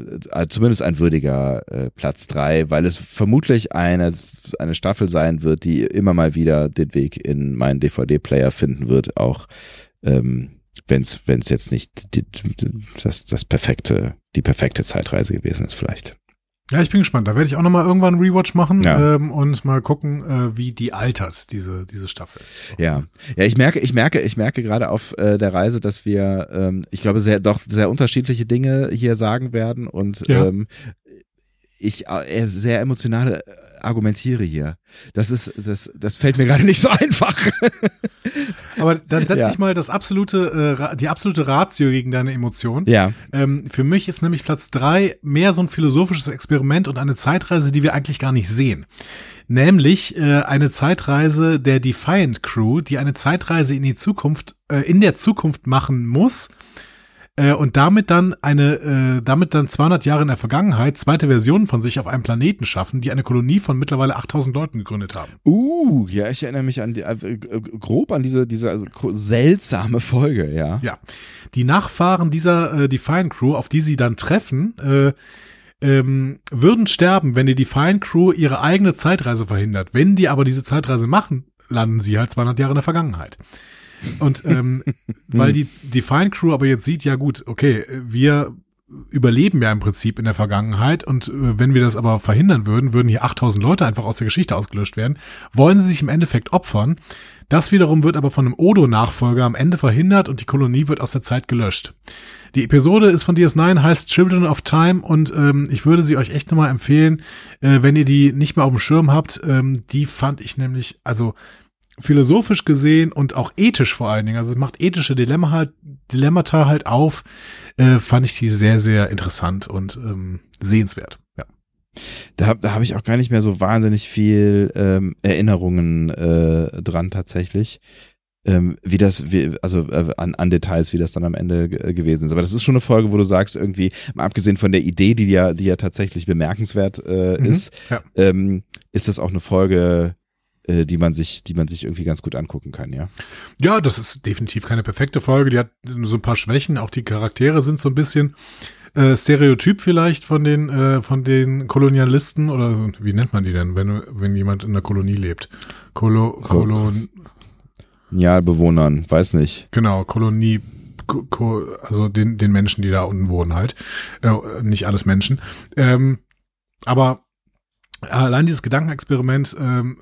zumindest ein würdiger äh, Platz drei, weil es vermutlich eine, eine Staffel sein wird, die immer mal wieder den Weg in meinen DVD-Player finden wird, auch ähm, wenn es jetzt nicht die, das, das perfekte, die perfekte Zeitreise gewesen ist vielleicht. Ja, ich bin gespannt. Da werde ich auch noch mal irgendwann einen Rewatch machen Ja. ähm, und mal gucken, äh, wie die altert, diese, diese Staffel. Ja, ja, ich merke, ich merke, ich merke gerade auf äh, der Reise, dass wir, ähm, ich glaube, sehr doch sehr unterschiedliche Dinge hier sagen werden und Ja. ähm, ich äh, sehr emotional äh, argumentiere hier. Das ist, das, das fällt mir gerade nicht so einfach. Aber dann setze Ja. ich mal das absolute, äh, die absolute Ratio gegen deine Emotion. ja, Ähm, für mich ist nämlich Platz drei mehr so ein philosophisches Experiment und eine Zeitreise, die wir eigentlich gar nicht sehen. Nämlich äh, eine Zeitreise der Defiant Crew, die eine Zeitreise in die Zukunft, äh, in der Zukunft machen muss äh, und damit dann eine, äh, damit dann 200 Jahre in der Vergangenheit zweite Versionen von sich auf einem Planeten schaffen, die eine Kolonie von mittlerweile 8000 Leuten gegründet haben. uh, ja, ich erinnere mich an die, äh, grob an diese, diese also, seltsame Folge, ja. Ja, die Nachfahren dieser äh, Defiant Crew, auf die sie dann treffen, äh, ähm, würden sterben, wenn die Defiant Crew ihre eigene Zeitreise verhindert. Wenn die aber diese Zeitreise machen, landen sie halt 200 Jahre in der Vergangenheit. Und ähm, weil die Defiant Crew aber jetzt sieht, ja gut, okay, wir überleben ja im Prinzip in der Vergangenheit und äh, wenn wir das aber verhindern würden, würden hier 8000 Leute einfach aus der Geschichte ausgelöscht werden, wollen sie sich im Endeffekt opfern. Das wiederum wird aber von einem Odo-Nachfolger am Ende verhindert und die Kolonie wird aus der Zeit gelöscht. Die Episode ist von DS9, heißt Children of Time und ähm, ich würde sie euch echt nochmal empfehlen, äh, wenn ihr die nicht mehr auf dem Schirm habt. Ähm, die fand ich nämlich, also philosophisch gesehen und auch ethisch vor allen Dingen, also es macht ethische Dilemma halt, Dilemmata halt auf, äh, fand ich die sehr, sehr interessant und ähm, sehenswert. Ja. Da, da habe ich auch gar nicht mehr so wahnsinnig viel ähm, Erinnerungen äh, dran tatsächlich. Ähm, wie das, wie, also äh, an, an Details, wie das dann am Ende ge- gewesen ist. Aber das ist schon eine Folge, wo du sagst, irgendwie, mal abgesehen von der Idee, die ja, die ja tatsächlich bemerkenswert äh, Mhm, ist, ja. ähm, ist das auch eine Folge, äh, die man sich, die man sich irgendwie ganz gut angucken kann, ja. Ja, das ist definitiv keine perfekte Folge. Die hat so ein paar Schwächen. Auch die Charaktere sind so ein bisschen äh, Stereotyp vielleicht von den äh, von den Kolonialisten oder wie nennt man die denn, wenn wenn jemand in der Kolonie lebt? Kolo, Kolon, Ja, Bewohnern, weiß nicht. genau Kolonie. Ko, Ko, also den den Menschen, die da unten wohnen halt, äh, nicht alles Menschen. Ähm, aber allein dieses Gedankenexperiment ähm,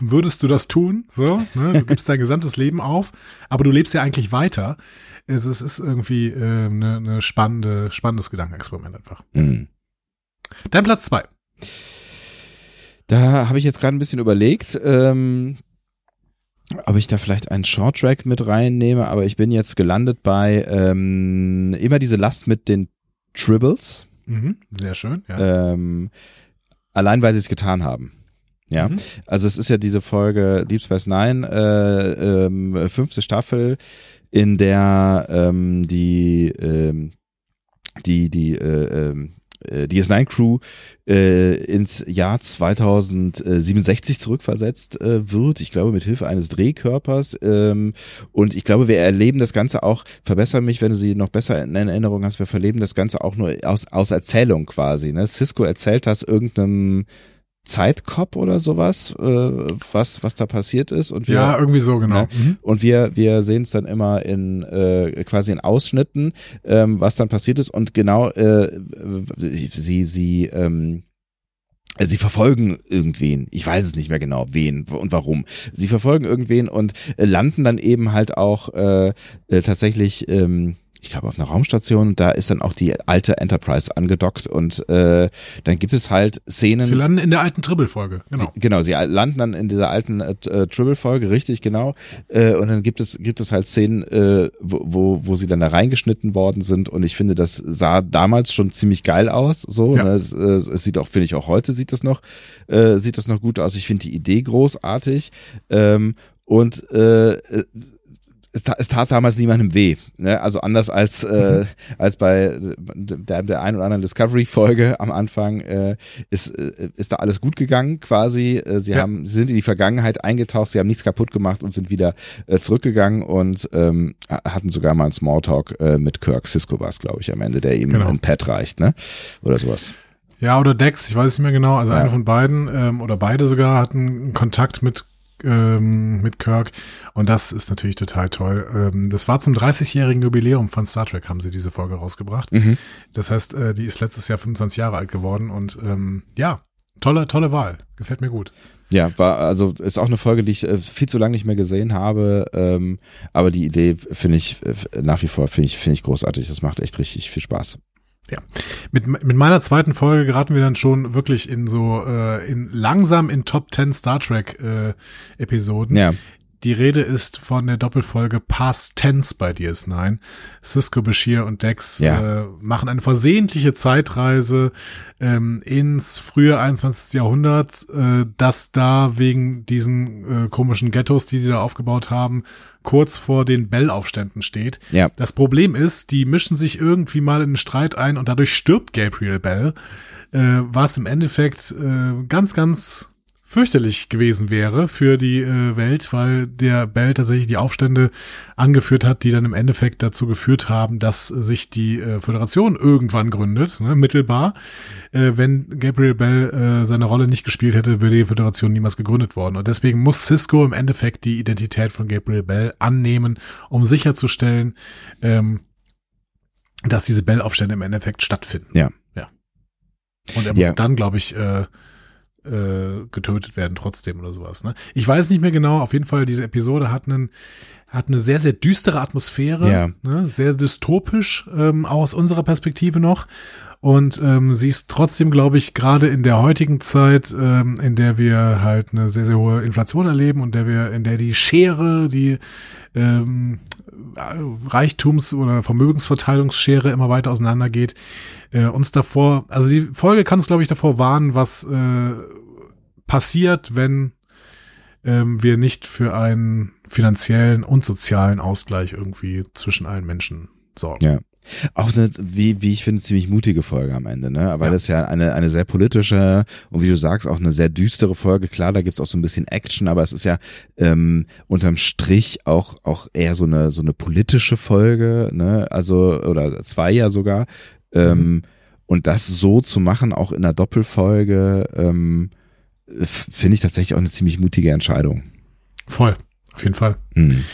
würdest du das tun? So, ne? Du gibst dein gesamtes Leben auf, aber du lebst ja eigentlich weiter. Es, es ist irgendwie äh, eine ne spannende, spannendes Gedankenexperiment einfach. Mhm. Dein Platz zwei. Da habe ich jetzt gerade ein bisschen überlegt, ähm, ob ich da vielleicht einen Shorttrack mit reinnehme, aber ich bin jetzt gelandet bei ähm, immer diese Last mit den Tribbles, Mhm, sehr schön. Ja. ähm, allein weil sie es getan haben. Ja, Mhm. also es ist ja diese Folge Deep Space Nine, äh, ähm, fünfte Staffel, in der ähm, die ähm, die die äh, ähm, äh, DS9-Crew äh, ins Jahr 2067 zurückversetzt äh, wird. Ich glaube, mit Hilfe eines Drehkörpers. Ähm, und ich glaube, wir erleben das Ganze auch, verbessere mich, wenn du sie noch besser in Erinnerung hast, wir verleben das Ganze auch nur aus, aus Erzählung quasi. Ne? Cisco erzählt das irgendeinem Zeitkop oder sowas, äh, was, was da passiert ist. Und wir, ja, irgendwie so, genau. Ne? Mhm. und wir, wir sehen es dann immer in äh, quasi in Ausschnitten, ähm, was dann passiert ist. Und genau, äh, sie, sie, ähm, Sie verfolgen irgendwen. Ich weiß es nicht mehr genau, wen und warum. Sie verfolgen irgendwen und landen dann eben halt auch äh, äh, tatsächlich ähm, ich glaube, auf einer Raumstation. Da ist dann auch die alte Enterprise angedockt und äh, dann gibt es halt Szenen. Sie landen in der alten Tribble-Folge, genau. Sie, genau, sie landen dann in dieser alten äh, äh, Tribble-Folge, richtig, genau. Äh, und dann gibt es, gibt es halt Szenen, äh, wo, wo, wo sie dann da reingeschnitten worden sind. Und ich finde, das sah damals schon ziemlich geil aus. So, Ja. ne? es, äh, es sieht auch, finde ich, auch heute sieht das noch, äh, sieht das noch gut aus. Ich finde die Idee großartig. Ähm, und äh, es, es tat damals niemandem weh. Ne? Also anders als, äh, als bei der, der ein oder anderen Discovery-Folge am Anfang äh, ist, äh, ist da alles gut gegangen quasi. Äh, sie Ja. haben, sie sind in die Vergangenheit eingetaucht, sie haben nichts kaputt gemacht und sind wieder äh, zurückgegangen und ähm, hatten sogar mal einen Smalltalk äh, mit Kirk Cisco war es, glaube ich, am Ende, der ihm Genau. ein Pad reicht, ne? Oder sowas. Ja, oder Dex, ich weiß nicht mehr genau. Also Ja. einer von beiden ähm, oder beide sogar hatten Kontakt mit ähm, mit Kirk und das ist natürlich total toll. Ähm, das war zum 30-jährigen Jubiläum von Star Trek haben sie diese Folge rausgebracht. Mhm. Das heißt, äh, die ist letztes Jahr 25 Jahre alt geworden und ähm, ja, tolle tolle Wahl, gefällt mir gut. Ja, war also ist auch eine Folge, die ich äh, viel zu lange nicht mehr gesehen habe, ähm, aber die Idee finde ich äh, nach wie vor finde ich finde ich großartig. Das macht echt richtig viel Spaß. Mit, mit meiner zweiten Folge geraten wir dann schon wirklich in so äh, in langsam in Top 10 Star Trek äh, Episoden. Ja, Die Rede ist von der Doppelfolge Past Tense bei DS9. Cisco, Bashir und Dex Ja. äh, machen eine versehentliche Zeitreise ähm, ins frühe 21. Jahrhundert, äh, das da wegen diesen äh, komischen Ghettos, die sie da aufgebaut haben, kurz vor den Bell-Aufständen steht. ja, Das Problem ist, die mischen sich irgendwie mal in einen Streit ein und dadurch stirbt Gabriel Bell, äh, was im Endeffekt äh, ganz, ganz fürchterlich gewesen wäre für die äh, Welt, weil der Bell tatsächlich die Aufstände angeführt hat, die dann im Endeffekt dazu geführt haben, dass sich die äh, Föderation irgendwann gründet, ne, mittelbar. Äh, wenn Gabriel Bell äh, seine Rolle nicht gespielt hätte, würde die Föderation niemals gegründet worden. Und deswegen muss Cisco im Endeffekt die Identität von Gabriel Bell annehmen, um sicherzustellen, ähm, dass diese Bell-Aufstände im Endeffekt stattfinden. Ja. Ja. Und er muss Ja. dann, glaube ich, äh, äh, getötet werden trotzdem oder sowas. Ne? Ich weiß nicht mehr genau. Auf jeden Fall, diese Episode hat einen hat eine sehr, sehr düstere Atmosphäre, Ja. ne? sehr dystopisch, ähm, auch aus unserer Perspektive noch. Und ähm, sie ist trotzdem, glaube ich, gerade in der heutigen Zeit, ähm, in der wir halt eine sehr, sehr hohe Inflation erleben und der wir, in der die Schere, die ähm, Reichtums- oder Vermögensverteilungsschere immer weiter auseinandergeht, äh, uns davor, also die Folge kann uns, glaube ich, davor warnen, was äh, passiert, wenn ähm, wir nicht für einen finanziellen und sozialen Ausgleich irgendwie zwischen allen Menschen sorgen. ja. Auch eine, wie, wie ich finde, ziemlich mutige Folge am Ende, ne? Aber Ja. das ist ja eine, eine sehr politische und wie du sagst, auch eine sehr düstere Folge. Klar, da gibt's auch so ein bisschen Action, aber es ist ja ähm, unterm Strich auch, auch eher so eine, so eine politische Folge, ne? Also, oder zwei ja sogar. Ähm, und das so zu machen, auch in einer Doppelfolge, ähm, finde ich tatsächlich auch eine ziemlich mutige Entscheidung. Voll, auf jeden Fall. Hm.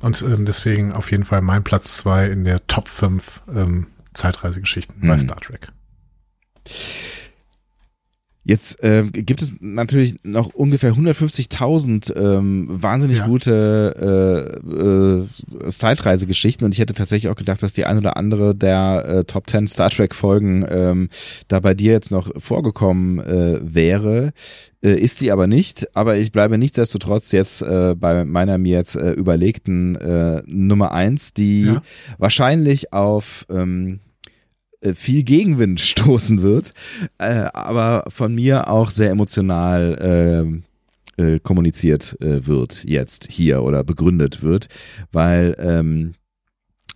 Und ähm, deswegen auf jeden Fall mein Platz zwei in der Top 5 ähm, Zeitreisegeschichten bei Mhm. Star Trek. Jetzt äh, gibt es natürlich noch ungefähr 150.000 ähm, wahnsinnig Ja. gute äh, äh, Zeitreisegeschichten und ich hätte tatsächlich auch gedacht, dass die ein oder andere der äh, Top 10 Star Trek Folgen ähm, da bei dir jetzt noch vorgekommen äh, wäre. Äh, ist sie aber nicht, aber ich bleibe nichtsdestotrotz jetzt äh, bei meiner mir jetzt äh, überlegten äh, Nummer eins, die Ja. wahrscheinlich auf ähm, äh, viel Gegenwind stoßen wird, äh, aber von mir auch sehr emotional ähm, äh, kommuniziert äh, wird jetzt hier oder begründet wird, weil ähm,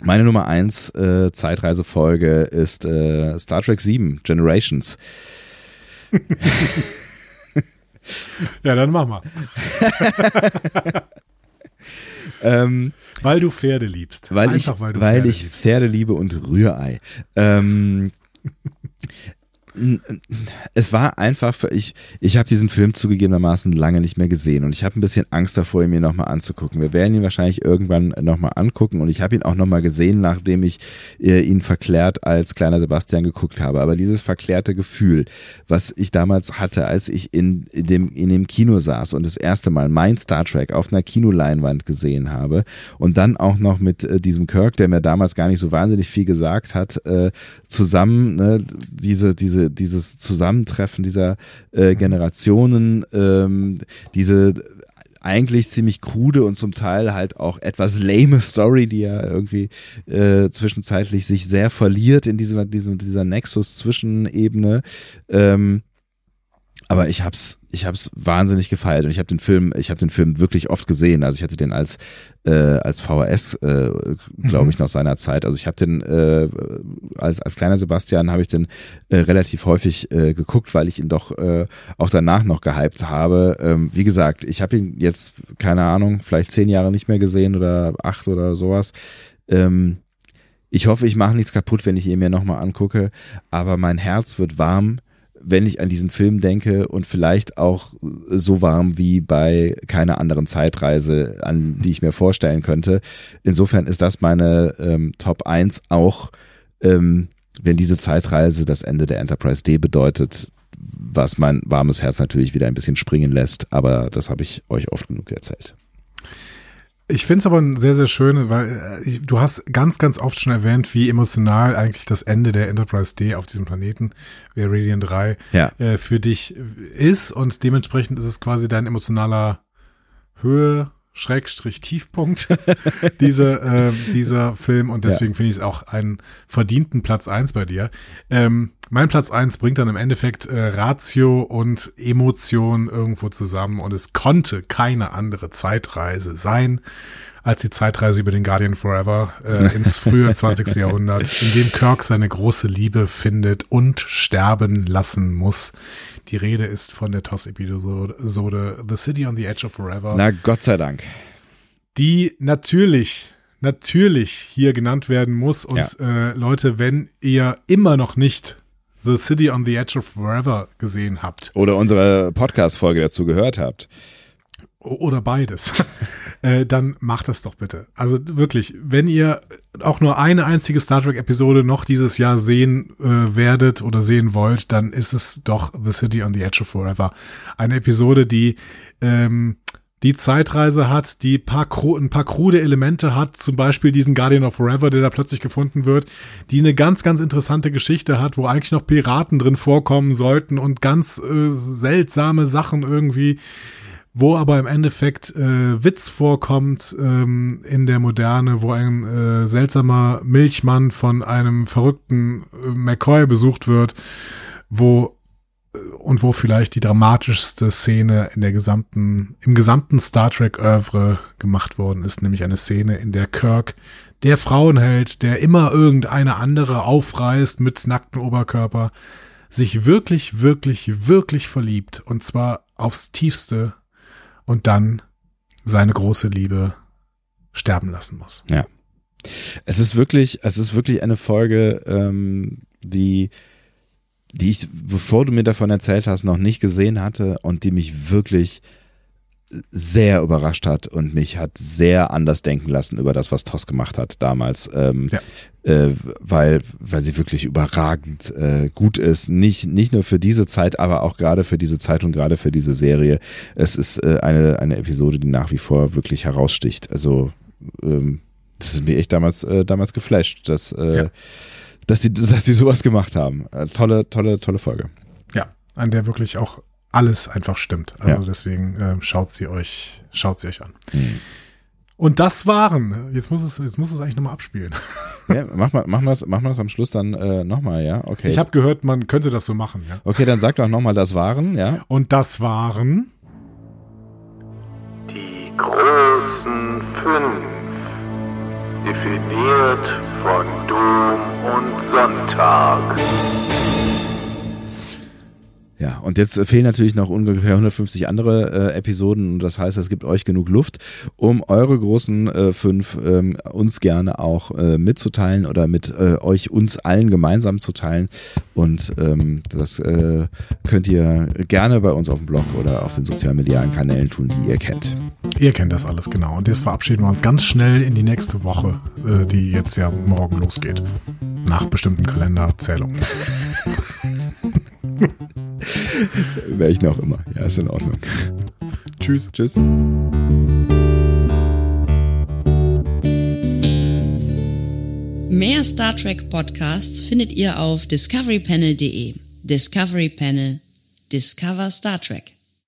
meine Nummer eins äh, Zeitreisefolge ist äh, Star Trek 7 Generations. Ja, dann mach mal. Ähm, Weil du Pferde liebst. weil Einfach ich, weil weil Pferde ich liebst. Pferde liebe und Rührei. Ähm, es war einfach, für, ich, ich habe diesen Film zugegebenermaßen lange nicht mehr gesehen und ich habe ein bisschen Angst davor, ihn mir nochmal anzugucken. Wir werden ihn wahrscheinlich irgendwann nochmal angucken und ich habe ihn auch nochmal gesehen, nachdem ich äh, ihn verklärt als kleiner Sebastian geguckt habe. Aber dieses verklärte Gefühl, was ich damals hatte, als ich in, in, dem, in dem Kino saß und das erste Mal mein Star Trek auf einer Kinoleinwand gesehen habe und dann auch noch mit äh, diesem Kirk, der mir damals gar nicht so wahnsinnig viel gesagt hat, äh, zusammen ne, diese, diese, dieses Zusammentreffen dieser äh, Generationen, ähm, diese eigentlich ziemlich krude und zum Teil halt auch etwas lame Story, die ja irgendwie äh, zwischenzeitlich sich sehr verliert in dieser, diesem, dieser Nexus-Zwischenebene. Ähm, aber ich hab's, ich hab's wahnsinnig gefeiert und ich habe den Film, ich habe den Film wirklich oft gesehen. Also ich hatte den als äh, als VHS, äh, glaube mhm. ich, noch seiner Zeit. Also ich habe den äh, als als kleiner Sebastian habe ich den äh, relativ häufig äh, geguckt, weil ich ihn doch äh, auch danach noch gehypt habe. Ähm, wie gesagt, ich habe ihn jetzt keine Ahnung, vielleicht zehn Jahre nicht mehr gesehen oder acht oder sowas. Ähm, ich hoffe, ich mache nichts kaputt, wenn ich ihn mir nochmal angucke, aber mein Herz wird warm wenn ich an diesen Film denke und vielleicht auch so warm wie bei keiner anderen Zeitreise, an die ich mir vorstellen könnte. Insofern ist das meine ähm, Top 1 auch, ähm, wenn diese Zeitreise das Ende der Enterprise D bedeutet, was mein warmes Herz natürlich wieder ein bisschen springen lässt, aber das habe ich euch oft genug erzählt. Ich finde es aber ein sehr, sehr schön, weil äh, du hast ganz, ganz oft schon erwähnt, wie emotional eigentlich das Ende der Enterprise D auf diesem Planeten, Veridian 3, ja. äh, für dich ist und dementsprechend ist es quasi dein emotionaler Höhe, Schrägstrich Tiefpunkt diese, äh, dieser Film und deswegen ja. finde ich es auch einen verdienten Platz eins bei dir. Ähm, mein Platz eins bringt dann im Endeffekt äh, Ratio und Emotion irgendwo zusammen und es konnte keine andere Zeitreise sein als die Zeitreise über den Guardian Forever äh, ins frühe 20. Jahrhundert, in dem Kirk seine große Liebe findet und sterben lassen muss. Die Rede ist von der TOS-Episode The City on the Edge of Forever. Na, Gott sei Dank. Die natürlich, natürlich hier genannt werden muss. Und ja. äh, Leute, wenn ihr immer noch nicht The City on the Edge of Forever gesehen habt. Oder unsere Podcast-Folge dazu gehört habt. Oder beides. äh, dann macht das doch bitte. Also wirklich, wenn ihr auch nur eine einzige Star Trek-Episode noch dieses Jahr sehen äh, werdet oder sehen wollt, dann ist es doch The City on the Edge of Forever. Eine Episode, die ähm, die Zeitreise hat, die paar, ein paar krude Elemente hat, zum Beispiel diesen Guardian of Forever, der da plötzlich gefunden wird, die eine ganz, ganz interessante Geschichte hat, wo eigentlich noch Piraten drin vorkommen sollten und ganz äh, seltsame Sachen irgendwie wo aber im Endeffekt äh, Witz vorkommt ähm, in der Moderne, wo ein äh, seltsamer Milchmann von einem verrückten äh, McCoy besucht wird, wo äh, und wo vielleicht die dramatischste Szene in der gesamten, im gesamten Star Trek Oeuvre gemacht worden ist, nämlich eine Szene, in der Kirk, der Frauenheld, der immer irgendeine andere aufreißt mit nacktem Oberkörper, sich wirklich, wirklich, wirklich verliebt und zwar aufs tiefste und dann seine große Liebe sterben lassen muss. Ja. Es ist wirklich, es ist wirklich eine Folge, ähm, die, die ich, bevor du mir davon erzählt hast, noch nicht gesehen hatte und die mich wirklich sehr überrascht hat und mich hat sehr anders denken lassen über das, was Toss gemacht hat damals, ähm, ja. äh, weil, weil sie wirklich überragend äh, gut ist. Nicht, nicht nur für diese Zeit, aber auch gerade für diese Zeit und gerade für diese Serie. Es ist äh, eine, eine Episode, die nach wie vor wirklich heraussticht. Also, ähm, das ist mir echt damals, äh, damals geflasht, dass, äh, ja. dass, sie, dass sie sowas gemacht haben. Äh, tolle, tolle, tolle Folge. Ja, an der wirklich auch alles einfach stimmt. Also ja. deswegen äh, schaut sie euch, schaut sie euch an. Mhm. Und das waren, jetzt muss es, jetzt muss es eigentlich nochmal abspielen. Ja, mach mal, mach mal das, mach mal das am Schluss dann äh, nochmal, ja? Okay. Ich habe gehört, man könnte das so machen, ja. Okay, dann sag doch nochmal, das waren, ja. Und das waren die großen fünf, definiert von Dom und Sonntag. Ja, und jetzt fehlen natürlich noch ungefähr 150 andere äh, Episoden. Und das heißt, es gibt euch genug Luft, um eure großen äh, fünf ähm, uns gerne auch äh, mitzuteilen oder mit äh, euch uns allen gemeinsam zu teilen. Und ähm, das äh, könnt ihr gerne bei uns auf dem Blog oder auf den sozialmedialen Kanälen tun, die ihr kennt. Ihr kennt das alles genau. Und jetzt verabschieden wir uns ganz schnell in die nächste Woche, äh, die jetzt ja morgen losgeht. Nach bestimmten Kalenderzählungen. Welchen auch immer. Ja, ist in Ordnung. Tschüss. Tschüss. Mehr Star Trek Podcasts findet ihr auf discoverypanel.de. Discovery Panel. Discover Star Trek.